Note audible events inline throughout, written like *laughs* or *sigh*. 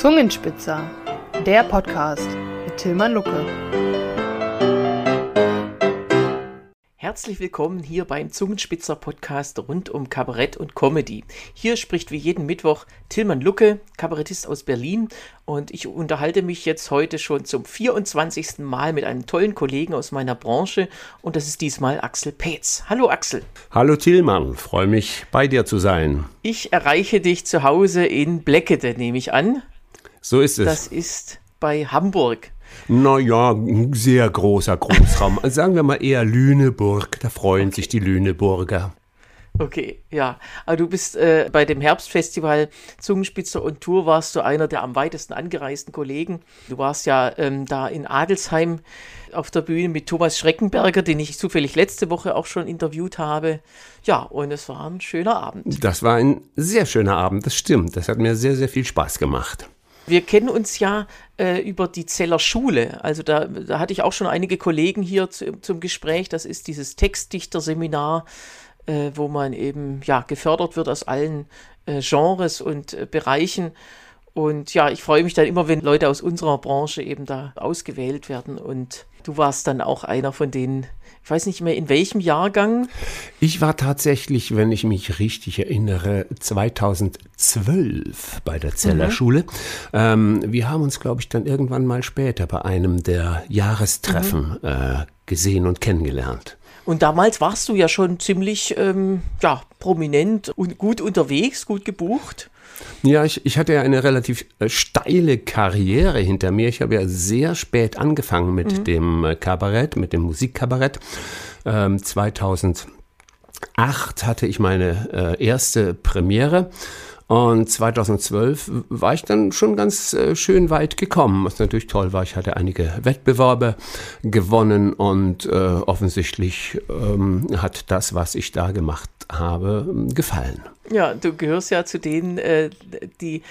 Zungenspitzer, der Podcast mit Tilman Lucke. Herzlich willkommen hier beim Zungenspitzer Podcast rund um Kabarett und Comedy. Hier spricht wie jeden Mittwoch Tilman Lucke, Kabarettist aus Berlin und ich unterhalte mich jetzt heute schon zum 24. Mal mit einem tollen Kollegen aus meiner Branche und das ist diesmal Axel Peetz. Hallo Axel. Hallo Tilman, freue mich bei dir zu sein. Ich erreiche dich zu Hause in Bleckede, nehme ich an. So ist es. Das ist bei Hamburg. Naja, ein sehr großer Großraum. *laughs* Sagen wir mal eher Lüneburg. Da freuen okay. sich die Lüneburger. Okay, ja. Aber du bist äh, bei dem Herbstfestival Zungenspitzer und Tour warst du einer der am weitesten angereisten Kollegen. Du warst ja ähm, da in Adelsheim auf der Bühne mit Thomas Schreckenberger, den ich zufällig letzte Woche auch schon interviewt habe. Ja, und es war ein schöner Abend. Das war ein sehr schöner Abend, das stimmt. Das hat mir sehr, sehr viel Spaß gemacht. Wir kennen uns ja äh, über die Zeller Schule. Also da, da, hatte ich auch schon einige Kollegen hier zu, zum Gespräch. Das ist dieses Textdichterseminar, äh, wo man eben ja gefördert wird aus allen äh, Genres und äh, Bereichen. Und ja, ich freue mich dann immer, wenn Leute aus unserer Branche eben da ausgewählt werden. Und du warst dann auch einer von denen, ich weiß nicht mehr in welchem Jahrgang. Ich war tatsächlich, wenn ich mich richtig erinnere, 2012 bei der Zeller mhm. Ähm, wir haben uns, glaube ich, dann irgendwann mal später bei einem der Jahrestreffen mhm. äh, gesehen und kennengelernt. Und damals warst du ja schon ziemlich ähm, ja, prominent und gut unterwegs, gut gebucht. Ja, ich, ich hatte ja eine relativ äh, steile Karriere hinter mir. Ich habe ja sehr spät angefangen mit mhm. dem äh, Kabarett, mit dem Musikkabarett. Ähm, 2008 hatte ich meine äh, erste Premiere. Und 2012 war ich dann schon ganz äh, schön weit gekommen, was natürlich toll war. Ich hatte einige Wettbewerbe gewonnen und äh, offensichtlich ähm, hat das, was ich da gemacht habe, gefallen. Ja, du gehörst ja zu denen, äh, die,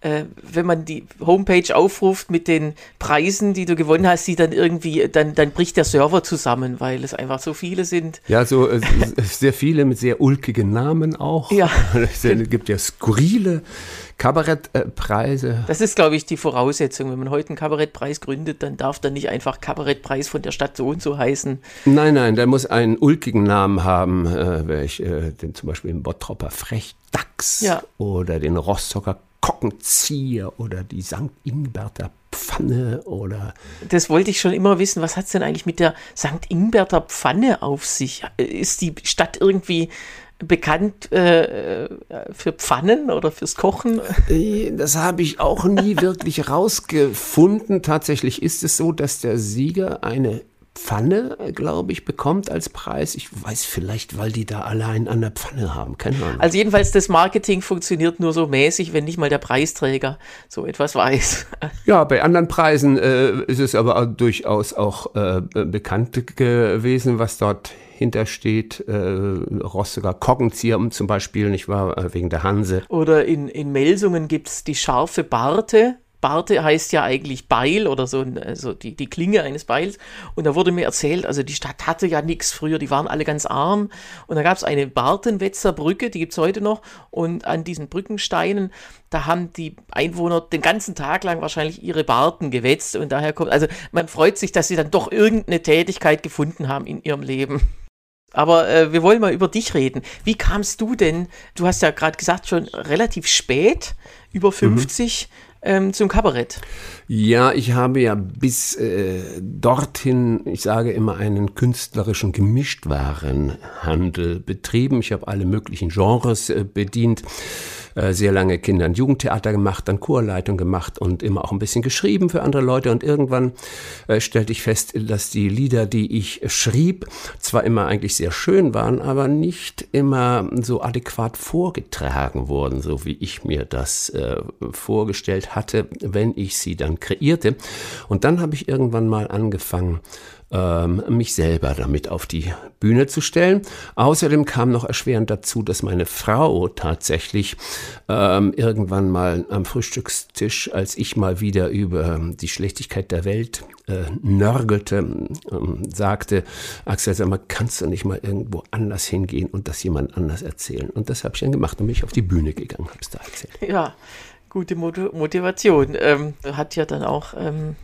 äh, wenn man die Homepage aufruft mit den Preisen, die du gewonnen hast, die dann irgendwie, dann, dann bricht der Server zusammen, weil es einfach so viele sind. Ja, so äh, sehr viele mit sehr ulkigen Namen auch. Ja. Es gibt ja skurrile Kabarettpreise. Das ist, glaube ich, die Voraussetzung. Wenn man heute einen Kabarettpreis gründet, dann darf dann nicht einfach Kabarettpreis von der Stadt so und so heißen. Nein, nein, der muss einen ulkigen Namen haben, äh, welch, äh, den zum Beispiel den Bottropper Frechdachs ja. oder den Rostocker Kockenzieher oder die St. Ingberter Pfanne oder. Das wollte ich schon immer wissen. Was hat es denn eigentlich mit der St. Ingberter Pfanne auf sich? Ist die Stadt irgendwie bekannt äh, für Pfannen oder fürs Kochen? Äh, das habe ich auch nie wirklich rausgefunden. Tatsächlich ist es so, dass der Sieger eine Pfanne, glaube ich, bekommt als Preis. Ich weiß vielleicht, weil die da allein an der Pfanne haben. Keine Ahnung. Also jedenfalls das Marketing funktioniert nur so mäßig, wenn nicht mal der Preisträger so etwas weiß. *laughs* Ja, bei anderen Preisen äh, ist es aber durchaus auch äh, bekannt gewesen, was dort hintersteht. Äh, Rostocker Koggenzieher zum Beispiel, nicht wahr, äh, wegen der Hanse. Oder in, in Melsungen gibt es die scharfe Barte. Barte heißt ja eigentlich Beil oder so also die, die Klinge eines Beils. Und da wurde mir erzählt, also die Stadt hatte ja nichts früher, die waren alle ganz arm. Und da gab es eine Bartenwetzer Brücke, die gibt es heute noch. Und an diesen Brückensteinen, da haben die Einwohner den ganzen Tag lang wahrscheinlich ihre Barten gewetzt. Und daher kommt, also man freut sich, dass sie dann doch irgendeine Tätigkeit gefunden haben in ihrem Leben. Aber äh, wir wollen mal über dich reden. Wie kamst du denn, du hast ja gerade gesagt, schon relativ spät, über 50, mhm. Ähm, zum Kabarett? Ja, ich habe ja bis äh, dorthin, ich sage immer, einen künstlerischen Gemischtwarenhandel betrieben. Ich habe alle möglichen Genres äh, bedient. Äh, sehr lange Kinder- und Jugendtheater gemacht, dann Chorleitung gemacht und immer auch ein bisschen geschrieben für andere Leute. Und irgendwann äh, stellte ich fest, dass die Lieder, die ich schrieb, zwar immer eigentlich sehr schön waren, aber nicht immer so adäquat vorgetragen wurden, so wie ich mir das äh, vorgestellt hatte, wenn ich sie dann kreierte. Und dann habe ich irgendwann mal angefangen, ähm, mich selber damit auf die Bühne zu stellen. Außerdem kam noch erschwerend dazu, dass meine Frau tatsächlich ähm, irgendwann mal am Frühstückstisch, als ich mal wieder über die Schlechtigkeit der Welt äh, nörgelte, ähm, sagte, Axel, sag mal, kannst du nicht mal irgendwo anders hingehen und das jemand anders erzählen? Und das habe ich dann gemacht und bin ich auf die Bühne gegangen, habe es da erzählt. Ja, gute Motivation. Ähm, hat ja dann auch ähm,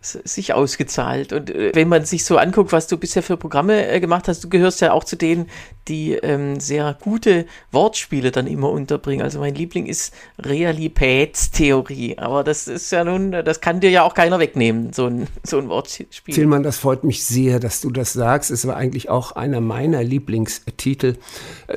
sich ausgezahlt. Und äh, wenn man sich so anguckt, was du bisher für Programme äh, gemacht hast, du gehörst ja auch zu denen, die ähm, sehr gute Wortspiele dann immer unterbringen. Also mein Liebling ist Realitätstheorie. Aber das ist ja nun, das kann dir ja auch keiner wegnehmen, so ein, so ein Wortspiel. Tillmann, das freut mich sehr, dass du das sagst. Es war eigentlich auch einer meiner Lieblingstitel.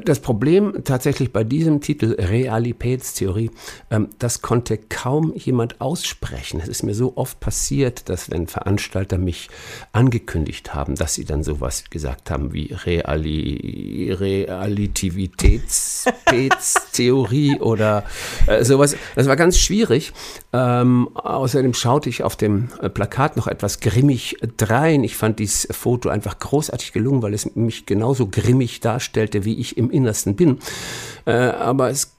Das Problem tatsächlich bei diesem Titel Realitätstheorie, ähm, das konnte kaum jemand aussprechen. Es ist mir so oft passiert, dass wenn Veranstalter mich angekündigt haben, dass sie dann sowas gesagt haben wie Reali Relativitätstheorie *laughs* oder äh, sowas. Das war ganz schwierig. Ähm, außerdem schaute ich auf dem äh, Plakat noch etwas grimmig drein. Ich fand dieses Foto einfach großartig gelungen, weil es mich genauso grimmig darstellte, wie ich im Innersten bin. Äh, aber es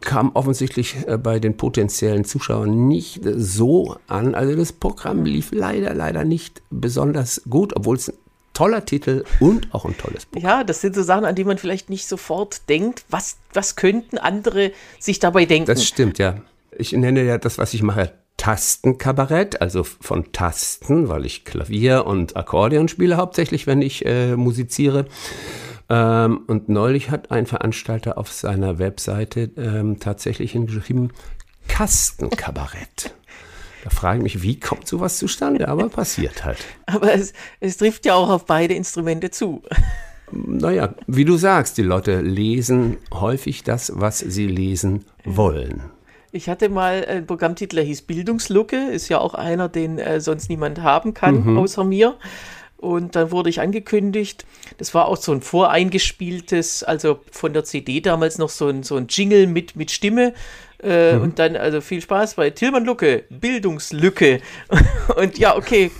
kam offensichtlich äh, bei den potenziellen Zuschauern nicht so an. Also das Programm lief leider, leider nicht besonders gut, obwohl es ein toller Titel und auch ein tolles Buch. Ja, das sind so Sachen, an die man vielleicht nicht sofort denkt. Was, was könnten andere sich dabei denken? Das stimmt, ja. Ich nenne ja das, was ich mache, Tastenkabarett, also von Tasten, weil ich Klavier und Akkordeon spiele hauptsächlich, wenn ich äh, musiziere. Ähm, und neulich hat ein Veranstalter auf seiner Webseite ähm, tatsächlich hingeschrieben, Kastenkabarett. Da frage ich mich, wie kommt sowas zustande? Aber *laughs* passiert halt. Aber es, es trifft ja auch auf beide Instrumente zu. Naja, wie du sagst, die Leute lesen häufig das, was sie lesen wollen. Ich hatte mal einen Programmtitel, der hieß Bildungslucke, ist ja auch einer, den äh, sonst niemand haben kann, mhm. außer mir. Und dann wurde ich angekündigt, das war auch so ein voreingespieltes, also von der CD damals noch so ein, so ein Jingle mit, mit Stimme. Äh, mhm. Und dann, also viel Spaß bei Tilman Lucke, Bildungslücke. *laughs* und ja, okay,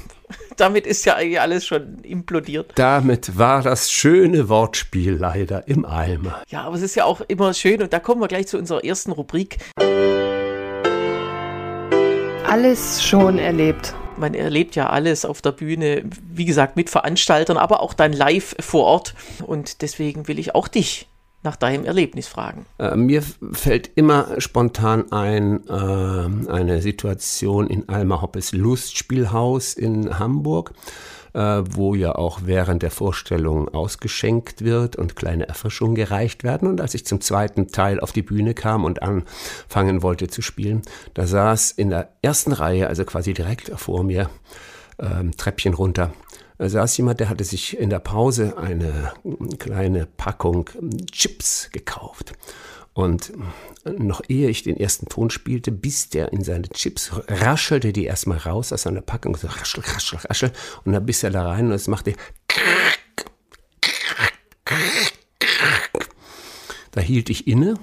damit ist ja eigentlich alles schon implodiert. Damit war das schöne Wortspiel leider im Eimer. Ja, aber es ist ja auch immer schön und da kommen wir gleich zu unserer ersten Rubrik. Alles schon erlebt man erlebt ja alles auf der Bühne, wie gesagt, mit Veranstaltern, aber auch dann live vor Ort. Und deswegen will ich auch dich nach deinem Erlebnis fragen. Äh, mir fällt immer spontan ein äh, eine Situation in Alma Hoppes Lustspielhaus in Hamburg wo ja auch während der Vorstellung ausgeschenkt wird und kleine Erfrischungen gereicht werden. Und als ich zum zweiten Teil auf die Bühne kam und anfangen wollte zu spielen, da saß in der ersten Reihe, also quasi direkt vor mir, ähm, Treppchen runter, da saß jemand, der hatte sich in der Pause eine kleine Packung Chips gekauft. Und noch ehe ich den ersten Ton spielte, bis der in seine Chips, raschelte die erstmal raus aus seiner Packung, so raschel, raschel, raschel, und dann biss er da rein und es machte da hielt ich inne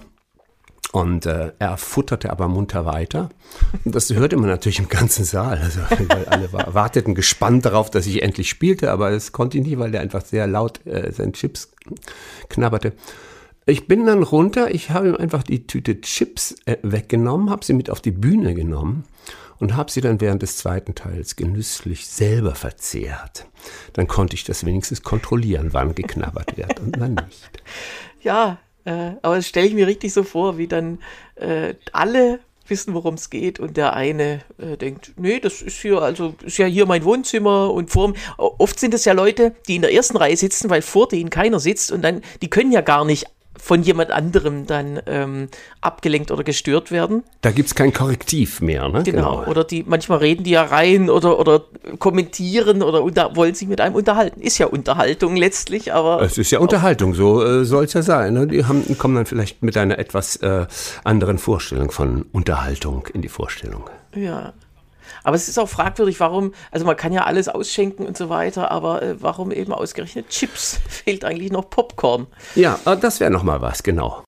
und äh, er futterte aber munter weiter. Und das hörte man natürlich im ganzen Saal. Also, weil alle warteten gespannt darauf, dass ich endlich spielte, aber es konnte ich nicht, weil der einfach sehr laut äh, seinen Chips knabberte. Ich bin dann runter, ich habe ihm einfach die Tüte Chips äh, weggenommen, habe sie mit auf die Bühne genommen und habe sie dann während des zweiten Teils genüsslich selber verzehrt. Dann konnte ich das wenigstens kontrollieren, wann geknabbert wird und wann nicht. Ja, äh, aber das stelle ich mir richtig so vor, wie dann äh, alle wissen, worum es geht und der eine äh, denkt, nee, das ist hier, also ist ja hier mein Wohnzimmer und vor oft sind es ja Leute, die in der ersten Reihe sitzen, weil vor denen keiner sitzt und dann, die können ja gar nicht von jemand anderem dann ähm, abgelenkt oder gestört werden. Da gibt es kein Korrektiv mehr, ne? Genau. genau. Oder die, manchmal reden die ja rein oder, oder kommentieren oder unter, wollen sich mit einem unterhalten. Ist ja Unterhaltung letztlich, aber. Es ist ja Unterhaltung, so äh, soll es ja sein. Ne? Die haben, kommen dann vielleicht mit einer etwas äh, anderen Vorstellung von Unterhaltung in die Vorstellung. Ja. Aber es ist auch fragwürdig, warum, also man kann ja alles ausschenken und so weiter, aber äh, warum eben ausgerechnet Chips? *laughs* Fehlt eigentlich noch Popcorn. Ja, äh, das wäre nochmal was, genau.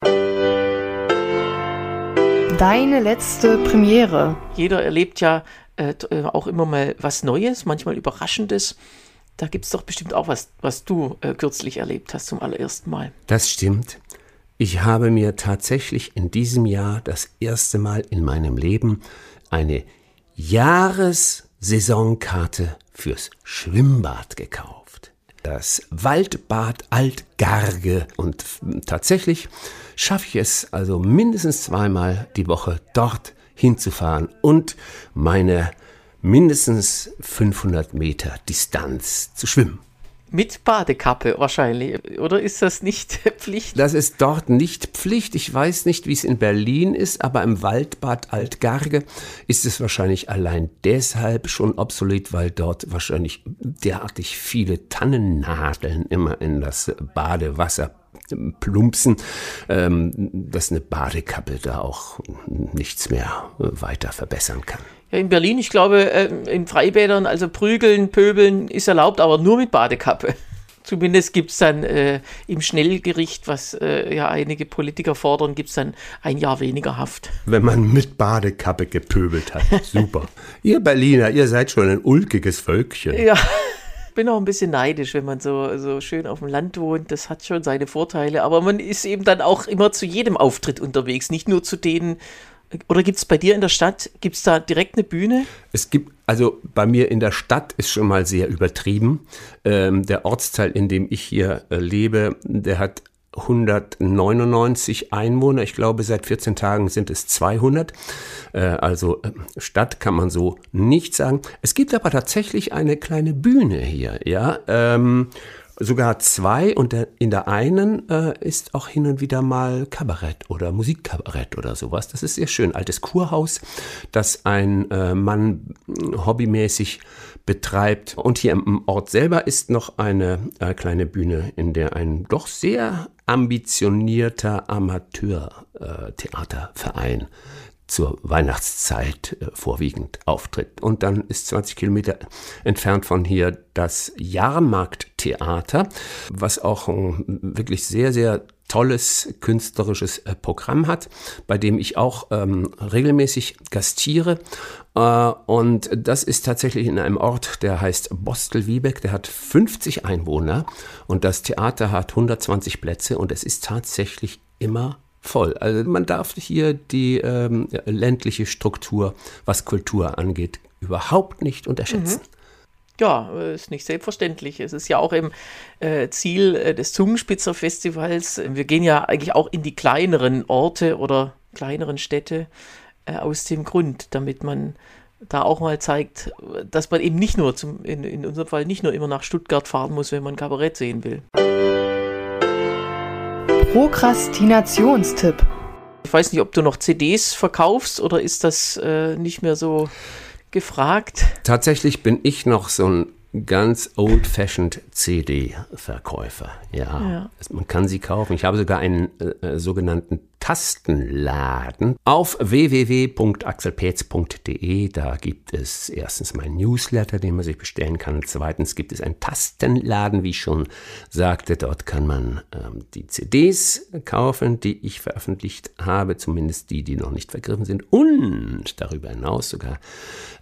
Deine letzte Premiere. Jeder erlebt ja äh, äh auch immer mal was Neues, manchmal Überraschendes. Da gibt es doch bestimmt auch was, was du äh, kürzlich erlebt hast zum allerersten Mal. Das stimmt. Ich habe mir tatsächlich in diesem Jahr das erste Mal in meinem Leben eine Jahressaisonkarte fürs Schwimmbad gekauft. das Waldbad Altgarge. Und tatsächlich schaffe ich es also mindestens zweimal die Woche dort hinzufahren und meine mindestens 500 Meter Distanz zu schwimmen. Mit Badekappe wahrscheinlich, oder ist das nicht *laughs* Pflicht? Das ist dort nicht Pflicht. Ich weiß nicht, wie es in Berlin ist, aber im Waldbad Altgarge ist es wahrscheinlich allein deshalb schon obsolet, weil dort wahrscheinlich derartig viele Tannennadeln immer in das Badewasser plumpsen, ähm, dass eine Badekappe da auch nichts mehr weiter verbessern kann. Ja, in Berlin, ich glaube, äh, in Freibädern, also prügeln, pöbeln ist erlaubt, aber nur mit Badekappe. *laughs* Zumindest gibt es dann äh, im Schnellgericht, was äh, ja einige Politiker fordern, gibt es dann ein Jahr weniger Haft. Wenn man mit Badekappe gepöbelt hat. *laughs* Super. ihr Berliner, ihr seid schon ein ulkiges Völkchen. Ja *laughs* bin auch ein bisschen neidisch, wenn man so, so schön auf dem Land wohnt. Das hat schon seine Vorteile. Aber man ist eben dann auch immer zu jedem Auftritt unterwegs, nicht nur zu denen. Oder gibt es bei dir in der Stadt, gibt es da direkt eine Bühne? Es gibt, also bei mir in der Stadt ist schon mal sehr übertrieben. Ähm, der Ortsteil, in dem ich hier äh, lebe, der hat 199 Einwohner. Ich glaube, seit 14 Tagen sind es 200. Äh, also äh, Stadt kann man so nicht sagen. Es gibt aber tatsächlich eine kleine Bühne hier, ja. Sogar zwei und der, in der einen äh, ist auch hin und wieder mal Kabarett oder Musikkabarett oder sowas. Das ist sehr schön. Altes Kurhaus, das ein äh, Mann hobbymäßig betreibt. Und hier im Ort selber ist noch eine äh, kleine Bühne, in der ein doch sehr ambitionierter Amateurtheaterverein äh, zur Weihnachtszeit äh, vorwiegend auftritt. Und dann ist 20 Kilometer entfernt von hier das Jahrmarkttheater, was auch ein wirklich sehr, sehr tolles künstlerisches äh, Programm hat, bei dem ich auch ähm, regelmäßig gastiere. Äh, und das ist tatsächlich in einem Ort, der heißt Bostel-Wiebeck, der hat 50 Einwohner und das Theater hat 120 Plätze und es ist tatsächlich immer voll. Also man darf hier die ähm, ländliche Struktur, was Kultur angeht, überhaupt nicht unterschätzen. Mhm. Ja, ist nicht selbstverständlich. Es ist ja auch im äh, Ziel äh, des Zungenspitzer Festivals. Wir gehen ja eigentlich auch in die kleineren Orte oder kleineren Städte äh, aus dem Grund, damit man da auch mal zeigt, dass man eben nicht nur zum, in, in unserem Fall nicht nur immer nach Stuttgart fahren muss, wenn man Kabarett sehen will. Prokrastinationstipp. Ich weiß nicht, ob du noch CDs verkaufst oder ist das äh, nicht mehr so gefragt? Tatsächlich bin ich noch so ein ganz old-fashioned CD-Verkäufer. Ja, ja, man kann sie kaufen. Ich habe sogar einen äh, sogenannten Tastenladen auf www.axelpetz.de. Da gibt es erstens meinen Newsletter, den man sich bestellen kann. Zweitens gibt es einen Tastenladen, wie ich schon sagte. Dort kann man ähm, die CDs kaufen, die ich veröffentlicht habe, zumindest die, die noch nicht vergriffen sind. Und darüber hinaus sogar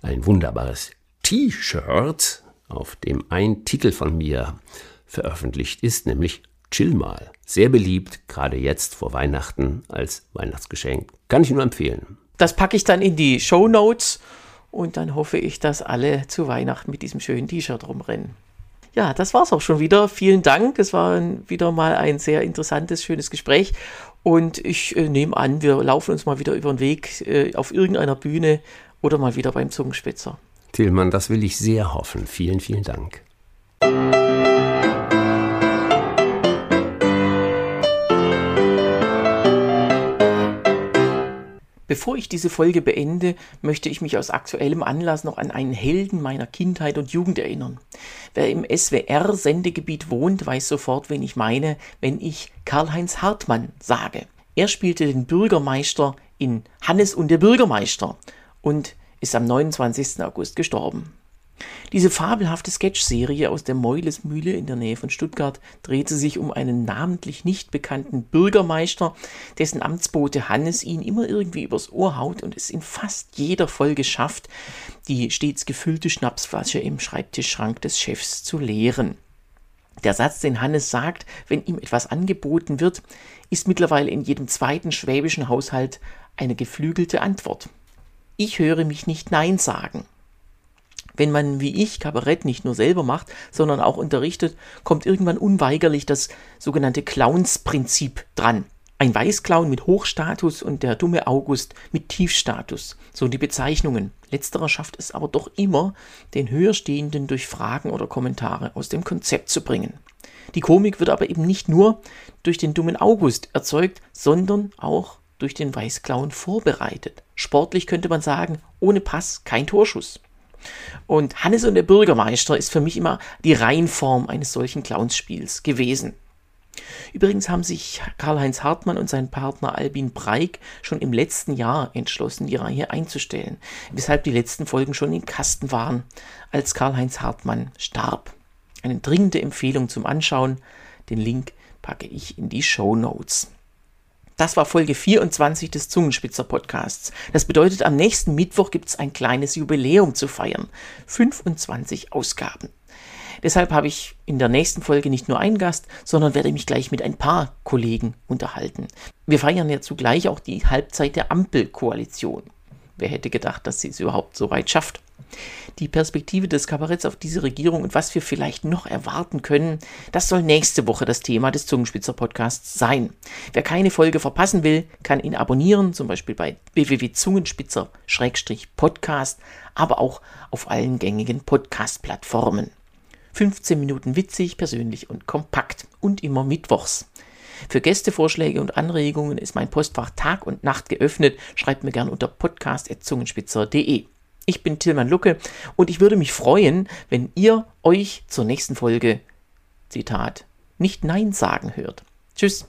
ein wunderbares T-Shirt auf dem ein Titel von mir veröffentlicht ist, nämlich Chill mal. Sehr beliebt, gerade jetzt vor Weihnachten als Weihnachtsgeschenk. Kann ich nur empfehlen. Das packe ich dann in die Show Notes und dann hoffe ich, dass alle zu Weihnachten mit diesem schönen T-Shirt rumrennen. Ja, das war's auch schon wieder. Vielen Dank. Es war wieder mal ein sehr interessantes, schönes Gespräch. Und ich äh, nehme an, wir laufen uns mal wieder über den Weg äh, auf irgendeiner Bühne oder mal wieder beim Zungenspitzer. Tillmann, das will ich sehr hoffen. Vielen, vielen Dank. Bevor ich diese Folge beende, möchte ich mich aus aktuellem Anlass noch an einen Helden meiner Kindheit und Jugend erinnern. Wer im SWR-Sendegebiet wohnt, weiß sofort, wen ich meine, wenn ich Karl-Heinz Hartmann sage. Er spielte den Bürgermeister in Hannes und der Bürgermeister und ist am 29. August gestorben. Diese fabelhafte Sketchserie aus der Meulesmühle in der Nähe von Stuttgart drehte sich um einen namentlich nicht bekannten Bürgermeister, dessen Amtsbote Hannes ihn immer irgendwie übers Ohr haut und es in fast jeder Folge schafft, die stets gefüllte Schnapsflasche im Schreibtischschrank des Chefs zu leeren. Der Satz, den Hannes sagt, wenn ihm etwas angeboten wird, ist mittlerweile in jedem zweiten schwäbischen Haushalt eine geflügelte Antwort. Ich höre mich nicht Nein sagen. Wenn man wie ich Kabarett nicht nur selber macht, sondern auch unterrichtet, kommt irgendwann unweigerlich das sogenannte Clownsprinzip dran. Ein Weißclown mit Hochstatus und der dumme August mit Tiefstatus. So die Bezeichnungen. Letzterer schafft es aber doch immer, den Höherstehenden durch Fragen oder Kommentare aus dem Konzept zu bringen. Die Komik wird aber eben nicht nur durch den dummen August erzeugt, sondern auch durch den Weißclown vorbereitet. Sportlich könnte man sagen, ohne Pass kein Torschuss. Und Hannes und der Bürgermeister ist für mich immer die Reinform eines solchen Clownsspiels gewesen. Übrigens haben sich Karl-Heinz Hartmann und sein Partner Albin Breik schon im letzten Jahr entschlossen, die Reihe einzustellen, weshalb die letzten Folgen schon im Kasten waren, als Karl-Heinz Hartmann starb. Eine dringende Empfehlung zum Anschauen. Den Link packe ich in die Show Notes. Das war Folge 24 des Zungenspitzer Podcasts. Das bedeutet, am nächsten Mittwoch gibt es ein kleines Jubiläum zu feiern. 25 Ausgaben. Deshalb habe ich in der nächsten Folge nicht nur einen Gast, sondern werde mich gleich mit ein paar Kollegen unterhalten. Wir feiern ja zugleich auch die Halbzeit der Ampelkoalition. Wer hätte gedacht, dass sie es überhaupt so weit schafft? Die Perspektive des Kabaretts auf diese Regierung und was wir vielleicht noch erwarten können, das soll nächste Woche das Thema des Zungenspitzer Podcasts sein. Wer keine Folge verpassen will, kann ihn abonnieren, zum Beispiel bei www.zungenspitzer-podcast, aber auch auf allen gängigen Podcast-Plattformen. 15 Minuten witzig, persönlich und kompakt und immer mittwochs. Für Gästevorschläge und Anregungen ist mein Postfach Tag und Nacht geöffnet. Schreibt mir gern unter podcast.zungenspitzer.de. Ich bin Tilman Lucke und ich würde mich freuen, wenn ihr euch zur nächsten Folge, Zitat, nicht Nein sagen hört. Tschüss.